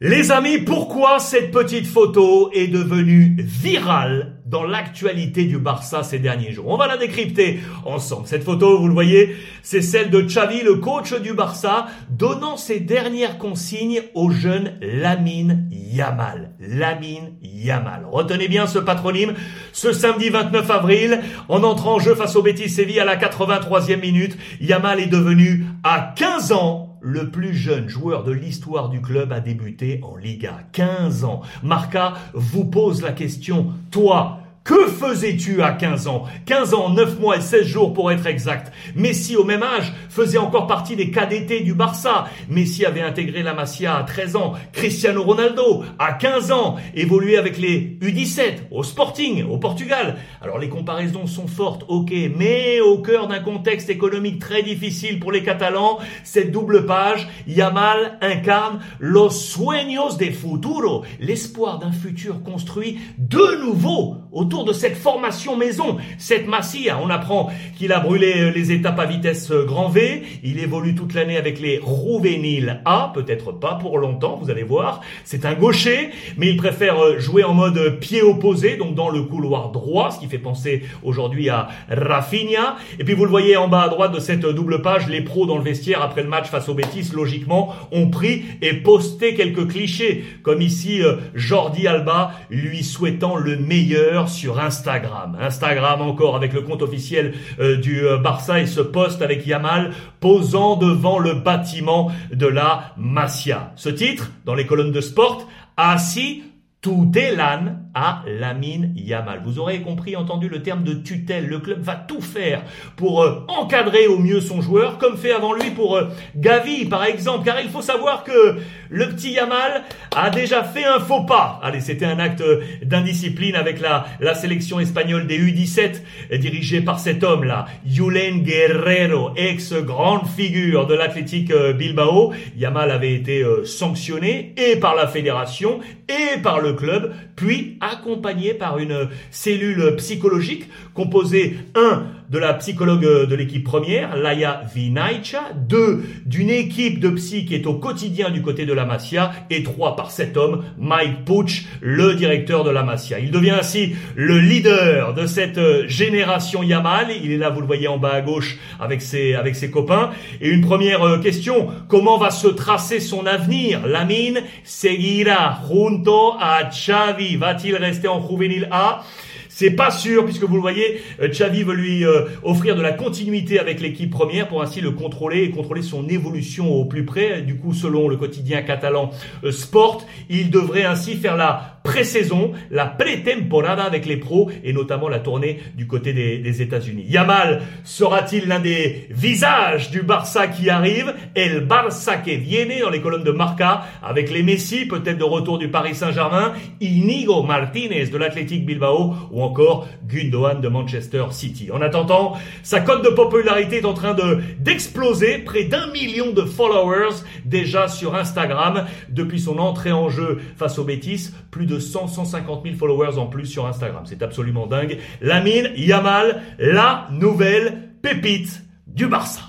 Les amis, pourquoi cette petite photo est devenue virale dans l'actualité du Barça ces derniers jours? On va la décrypter ensemble. Cette photo, vous le voyez, c'est celle de Xavi, le coach du Barça, donnant ses dernières consignes au jeune Lamine Yamal. Lamine Yamal. Retenez bien ce patronyme. Ce samedi 29 avril, en entrant en jeu face au Betis Séville à la 83e minute, Yamal est devenu à 15 ans le plus jeune joueur de l'histoire du club a débuté en Liga. 15 ans. Marca vous pose la question, toi, que faisais-tu à 15 ans? 15 ans, 9 mois et 16 jours pour être exact. Messi, au même âge, faisait encore partie des KDT du Barça. Messi avait intégré la Masia à 13 ans. Cristiano Ronaldo, à 15 ans, évoluait avec les U17 au Sporting, au Portugal. Alors les comparaisons sont fortes, ok, mais au cœur d'un contexte économique très difficile pour les Catalans, cette double page, Yamal incarne los sueños de futuro, l'espoir d'un futur construit de nouveau autour de cette formation maison, cette Massia. On apprend qu'il a brûlé euh, les étapes à vitesse euh, grand V. Il évolue toute l'année avec les Rouvenil A, peut-être pas pour longtemps, vous allez voir. C'est un gaucher, mais il préfère euh, jouer en mode pied opposé, donc dans le couloir droit, ce qui fait penser aujourd'hui à Rafinha. Et puis vous le voyez en bas à droite de cette double page, les pros dans le vestiaire après le match face au Betis, logiquement, ont pris et posté quelques clichés, comme ici Jordi Alba lui souhaitant le meilleur sur Instagram. Instagram encore avec le compte officiel euh, du euh, Barça et ce poste avec Yamal posant devant le bâtiment de la Masia. Ce titre, dans les colonnes de sport, assis tout l'âne à Lamine Yamal. Vous aurez compris, entendu le terme de tutelle. Le club va tout faire pour euh, encadrer au mieux son joueur, comme fait avant lui pour euh, Gavi, par exemple. Car il faut savoir que le petit Yamal a déjà fait un faux pas. Allez, c'était un acte d'indiscipline avec la, la sélection espagnole des U17, dirigée par cet homme-là, Julen Guerrero, ex-grande figure de l'Athletic euh, Bilbao. Yamal avait été sanctionné et par la fédération et par le club, puis accompagné par une cellule psychologique composée, un, de la psychologue de l'équipe première, Laia Vinaicha, deux, d'une équipe de psy qui est au quotidien du côté de la Masia, et trois, par cet homme, Mike Pooch, le directeur de la Masia. Il devient ainsi le leader de cette génération Yamal. Il est là, vous le voyez en bas à gauche, avec ses, avec ses copains. Et une première euh, question, comment va se tracer son avenir? Lamine seguira junto a Xavi. Va-t-il rester en Juvenil A? C'est pas sûr puisque vous le voyez, euh, Xavi veut lui euh, offrir de la continuité avec l'équipe première pour ainsi le contrôler et contrôler son évolution au plus près. Du coup, selon le quotidien catalan euh, Sport, il devrait ainsi faire la pré-saison, la pré-temporada avec les pros et notamment la tournée du côté des, des États-Unis. Yamal sera-t-il l'un des visages du Barça qui arrive? El Barça qui viene dans les colonnes de Marca avec les Messi, peut-être de retour du Paris Saint-Germain, Inigo Martinez de l'Athletic Bilbao ou encore Gundogan de Manchester City. En attendant, sa cote de popularité est en train de d'exploser, près d'un million de followers déjà sur Instagram depuis son entrée en jeu face aux Betis, plus de 100 150 000 followers en plus sur Instagram. C'est absolument dingue. Lamine Yamal, la nouvelle pépite du Barça.